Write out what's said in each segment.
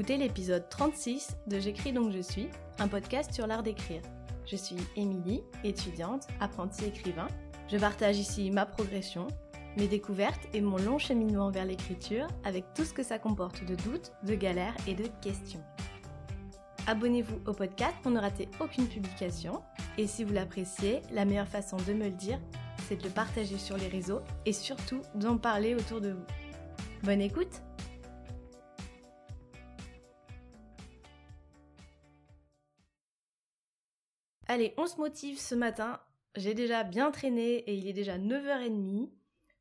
écoutez l'épisode 36 de J'écris donc je suis, un podcast sur l'art d'écrire. Je suis Émilie, étudiante, apprentie écrivain. Je partage ici ma progression, mes découvertes et mon long cheminement vers l'écriture avec tout ce que ça comporte de doutes, de galères et de questions. Abonnez-vous au podcast pour ne rater aucune publication. Et si vous l'appréciez, la meilleure façon de me le dire, c'est de le partager sur les réseaux et surtout d'en parler autour de vous. Bonne écoute Allez, on se motive ce matin. J'ai déjà bien traîné et il est déjà 9h30.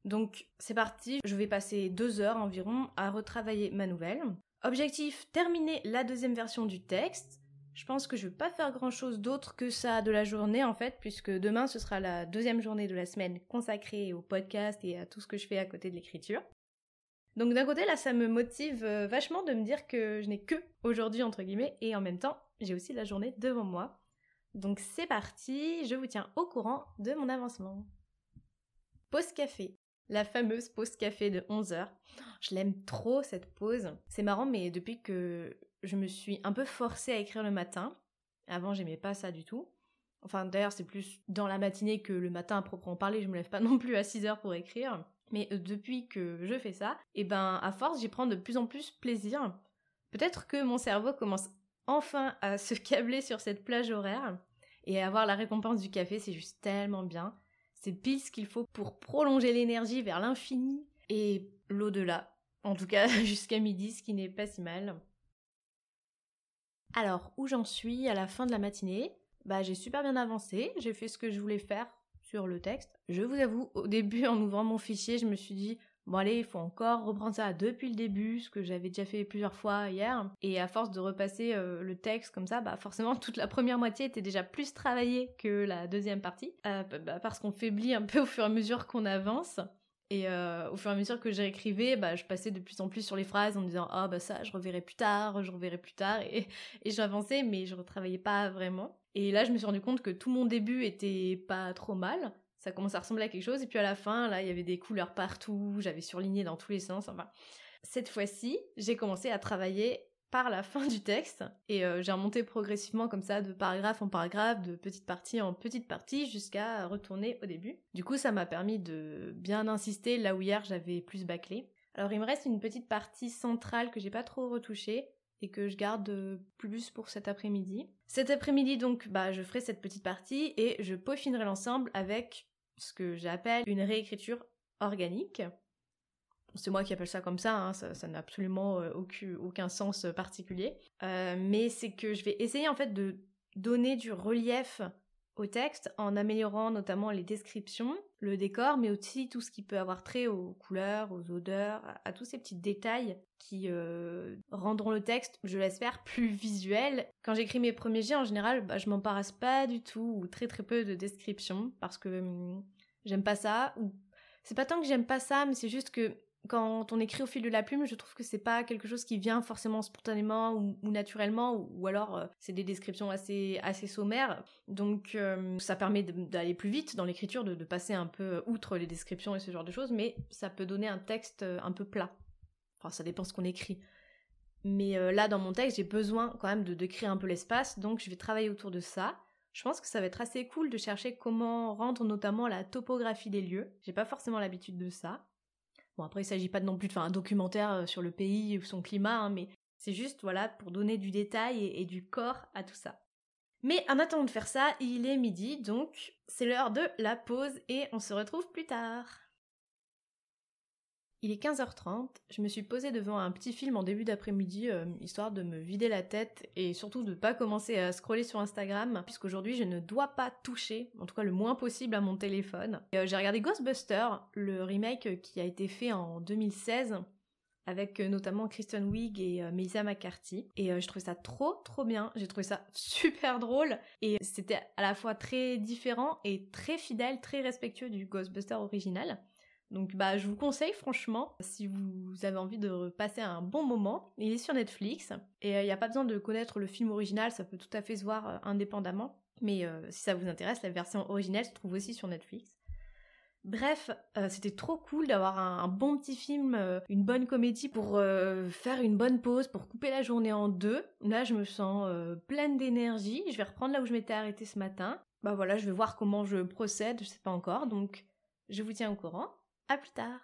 Donc c'est parti, je vais passer deux heures environ à retravailler ma nouvelle. Objectif, terminer la deuxième version du texte. Je pense que je vais pas faire grand chose d'autre que ça de la journée en fait, puisque demain ce sera la deuxième journée de la semaine consacrée au podcast et à tout ce que je fais à côté de l'écriture. Donc d'un côté là ça me motive euh, vachement de me dire que je n'ai que aujourd'hui entre guillemets et en même temps j'ai aussi la journée devant moi. Donc c'est parti, je vous tiens au courant de mon avancement. Pause café. La fameuse pause café de 11h. Je l'aime trop cette pause. C'est marrant mais depuis que je me suis un peu forcée à écrire le matin, avant j'aimais pas ça du tout. Enfin d'ailleurs c'est plus dans la matinée que le matin à proprement parler, je me lève pas non plus à 6h pour écrire. Mais euh, depuis que je fais ça, et eh ben à force j'y prends de plus en plus plaisir. Peut-être que mon cerveau commence enfin à se câbler sur cette plage horaire et avoir la récompense du café, c'est juste tellement bien. C'est pile ce qu'il faut pour prolonger l'énergie vers l'infini et l'au-delà. En tout cas, jusqu'à midi, ce qui n'est pas si mal. Alors, où j'en suis à la fin de la matinée? Bah, j'ai super bien avancé, j'ai fait ce que je voulais faire sur le texte. Je vous avoue, au début, en ouvrant mon fichier, je me suis dit, Bon allez, il faut encore reprendre ça depuis le début, ce que j'avais déjà fait plusieurs fois hier. Et à force de repasser euh, le texte comme ça, bah forcément toute la première moitié était déjà plus travaillée que la deuxième partie, euh, bah, parce qu'on faiblit un peu au fur et à mesure qu'on avance. Et euh, au fur et à mesure que j'écrivais, bah, je passais de plus en plus sur les phrases en me disant ah bah ça je reverrai plus tard, je reverrai plus tard et, et j'avançais mais je retravaillais pas vraiment. Et là je me suis rendu compte que tout mon début était pas trop mal, ça commence à ressembler à quelque chose. Et puis à la fin, là, il y avait des couleurs partout, j'avais surligné dans tous les sens. Enfin, cette fois-ci, j'ai commencé à travailler par la fin du texte et euh, j'ai remonté progressivement comme ça de paragraphe en paragraphe, de petite partie en petite partie jusqu'à retourner au début. Du coup, ça m'a permis de bien insister là où hier j'avais plus bâclé. Alors il me reste une petite partie centrale que j'ai pas trop retouchée et que je garde plus pour cet après-midi. Cet après-midi donc bah je ferai cette petite partie et je peaufinerai l'ensemble avec ce que j'appelle une réécriture organique. C'est moi qui appelle ça comme ça, hein, ça, n'a absolument euh, aucun, sens particulier. Euh, mais c'est que je vais essayer en fait de donner du relief au texte en améliorant notamment les descriptions, le décor, mais aussi tout ce qui peut avoir trait aux couleurs, aux odeurs, à, tous ces petits détails qui euh, rendront le texte, je l'espère, plus visuel. Quand j'écris mes premiers jets, en général, bah, je m'embarrasse pas du tout ou très très peu de descriptions parce que hum, j'aime pas ça. Ou c'est pas tant que j'aime pas ça, mais c'est juste que quand on écrit au fil de la plume, je trouve que c'est pas quelque chose qui vient forcément spontanément ou, naturellement, ou, alors euh, c'est des descriptions assez assez sommaires. Donc euh, ça permet d'aller plus vite dans l'écriture, de, passer un peu outre les descriptions et ce genre de choses, mais ça peut donner un texte euh, un peu plat. Enfin, ça dépend ce qu'on écrit. Mais là, dans mon texte, j'ai besoin quand même de, de créer un peu l'espace, donc je vais travailler autour de ça. Je pense que ça va être assez cool de chercher comment rendre notamment la topographie des lieux. J'ai pas forcément l'habitude de ça. Bon, après, il s'agit pas non plus de faire un documentaire euh, sur le pays ou son climat, hein, mais c'est juste, voilà, pour donner du détail et, du corps à tout ça. Mais en attendant de faire ça, il est midi, donc c'est l'heure de la pause et on se retrouve plus tard. Il est 15h30, je me suis posée devant un petit film en début d'après-midi, euh, histoire de me vider la tête et surtout de pas commencer à scroller sur Instagram, puisqu'aujourd'hui je ne dois pas toucher, en tout cas le moins possible, à mon téléphone. Euh, j'ai regardé Ghostbusters, le remake qui a été fait en 2016, avec euh, notamment Kristen Wiig et Melissa McCarthy. Et je trouvais ça trop trop bien, j'ai trouvé ça super drôle, et c'était à la fois très différent et très fidèle, très respectueux du Ghostbusters original. Donc bah je vous conseille franchement si vous avez envie de passer un bon moment, il est sur Netflix et il euh, n'y a pas besoin de connaître le film original, ça peut tout à fait se voir euh, indépendamment. Mais euh, si ça vous intéresse, la version originale se trouve aussi sur Netflix. Bref, c'était trop cool d'avoir un, bon petit film, une bonne comédie pour faire une bonne pause, pour couper la journée en deux. Là, je me sens pleine d'énergie. Je vais reprendre là où je m'étais arrêtée ce matin. Bah voilà, je vais voir comment je procède, je sais pas encore, donc je vous tiens au courant. À plus tard.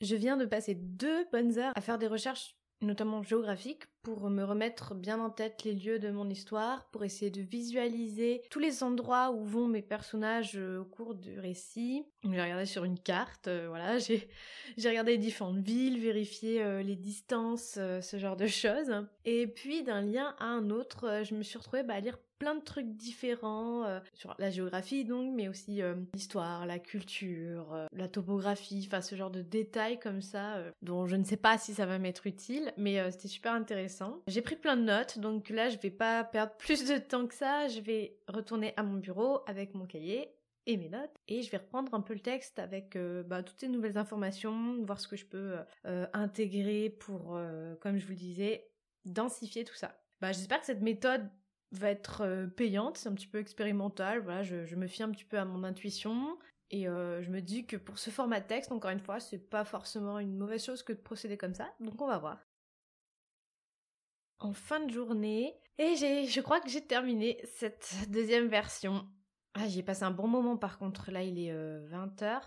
Je viens de passer deux bonnes heures à faire des recherches notamment géographique, pour me remettre bien en tête les lieux de mon histoire, pour essayer de visualiser tous les endroits où vont mes personnages euh, au cours du récit. J'ai regardé sur une carte, euh, voilà, j'ai regardé les différentes villes, vérifié euh, les distances, ce genre de choses. Et puis d'un lien à un autre, je me suis retrouvée bah, à lire plein de trucs différents sur la géographie donc, mais aussi l'histoire, la culture, la topographie, enfin ce genre de détails comme ça dont je ne sais pas si ça va m'être utile, mais c'était super intéressant. J'ai pris plein de notes, donc là je vais pas perdre plus de temps que ça, je vais retourner à mon bureau avec mon cahier et mes notes et je vais reprendre un peu le texte avec bah, toutes ces nouvelles informations, voir ce que je peux intégrer pour, comme je vous le disais, densifier tout ça. Bah, j'espère que cette méthode va être euh, payante, c'est un petit peu expérimental, voilà, je, me fie un petit peu à mon intuition, et euh, je me dis que pour ce format de texte, encore une fois, c'est pas forcément une mauvaise chose que de procéder comme ça, donc on va voir. En fin de journée, et je crois que j'ai terminé cette deuxième version. Ah, j'ai passé un bon moment par contre, là il est 20h, euh,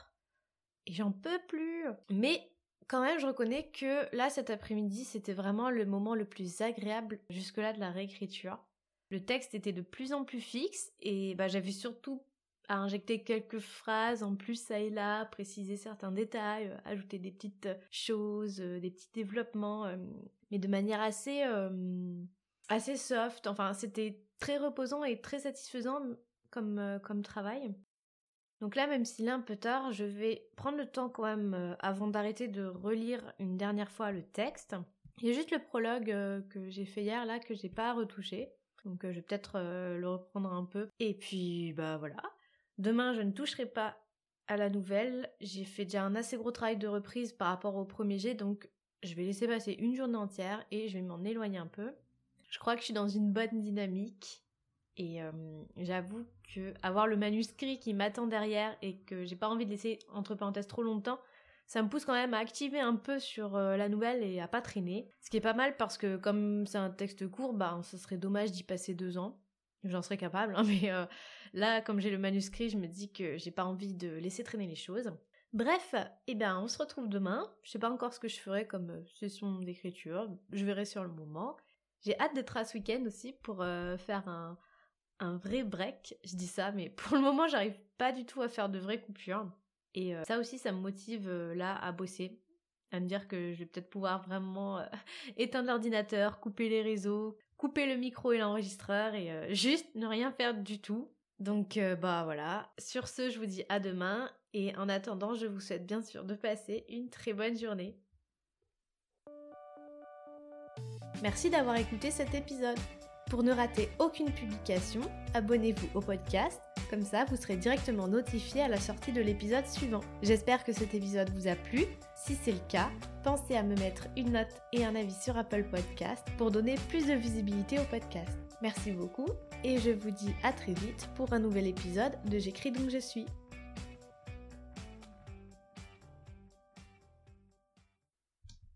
et j'en peux plus. Mais quand même, je reconnais que là, cet après-midi, c'était vraiment le moment le plus agréable jusque-là de la réécriture. Le texte était de plus en plus fixe et bah, j'avais surtout à injecter quelques phrases en plus ça et là, préciser certains détails, euh, ajouter des petites choses, euh, des petits développements, mais de manière assez assez soft. Enfin, c'était très reposant et très satisfaisant comme travail. Donc là, même s'il est un peu tard, je vais prendre le temps quand même avant d'arrêter de relire une dernière fois le texte. Il y a juste le prologue que j'ai fait hier là que j'ai pas retouché. Donc je vais peut-être le reprendre un peu. Et puis bah voilà. Demain je ne toucherai pas à la nouvelle. J'ai fait déjà un assez gros travail de reprise par rapport au premier jet, donc je vais laisser passer une journée entière et je vais m'en éloigner un peu. Je crois que je suis dans une bonne dynamique. Et euh, j'avoue que avoir le manuscrit qui m'attend derrière et que j'ai pas envie de laisser entre parenthèses trop longtemps, ça me pousse quand même à activer un peu sur euh, la nouvelle et à pas traîner. Ce qui est pas mal parce que comme c'est un texte court, bah ce serait dommage d'y passer deux ans. J'en serais capable, hein, mais euh, là, comme j'ai le manuscrit, je me dis que j'ai pas envie de laisser traîner les choses. Bref, eh ben on se retrouve demain. Je sais pas encore ce que je ferai comme euh, session d'écriture. Je verrai sur le moment. J'ai hâte d'être à ce week-end aussi pour faire un, vrai break. Je dis ça, mais pour le moment, j'arrive pas du tout à faire de vraies coupures. Et euh, ça aussi, ça me motive euh, là à bosser, à me dire que je vais peut-être pouvoir vraiment euh, éteindre l'ordinateur, couper les réseaux, couper le micro et l'enregistreur et juste ne rien faire du tout. Donc bah voilà, sur ce, je vous dis à demain et en attendant, je vous souhaite bien sûr de passer une très bonne journée. Merci d'avoir écouté cet épisode. Pour ne rater aucune publication, abonnez-vous au podcast comme ça, vous serez directement notifié à la sortie de l'épisode suivant. J'espère que cet épisode vous a plu. Si c'est le cas, pensez à me mettre une note et un avis sur Apple Podcast pour donner plus de visibilité au podcast. Merci beaucoup et je vous dis à très vite pour un nouvel épisode de J'écris donc je suis.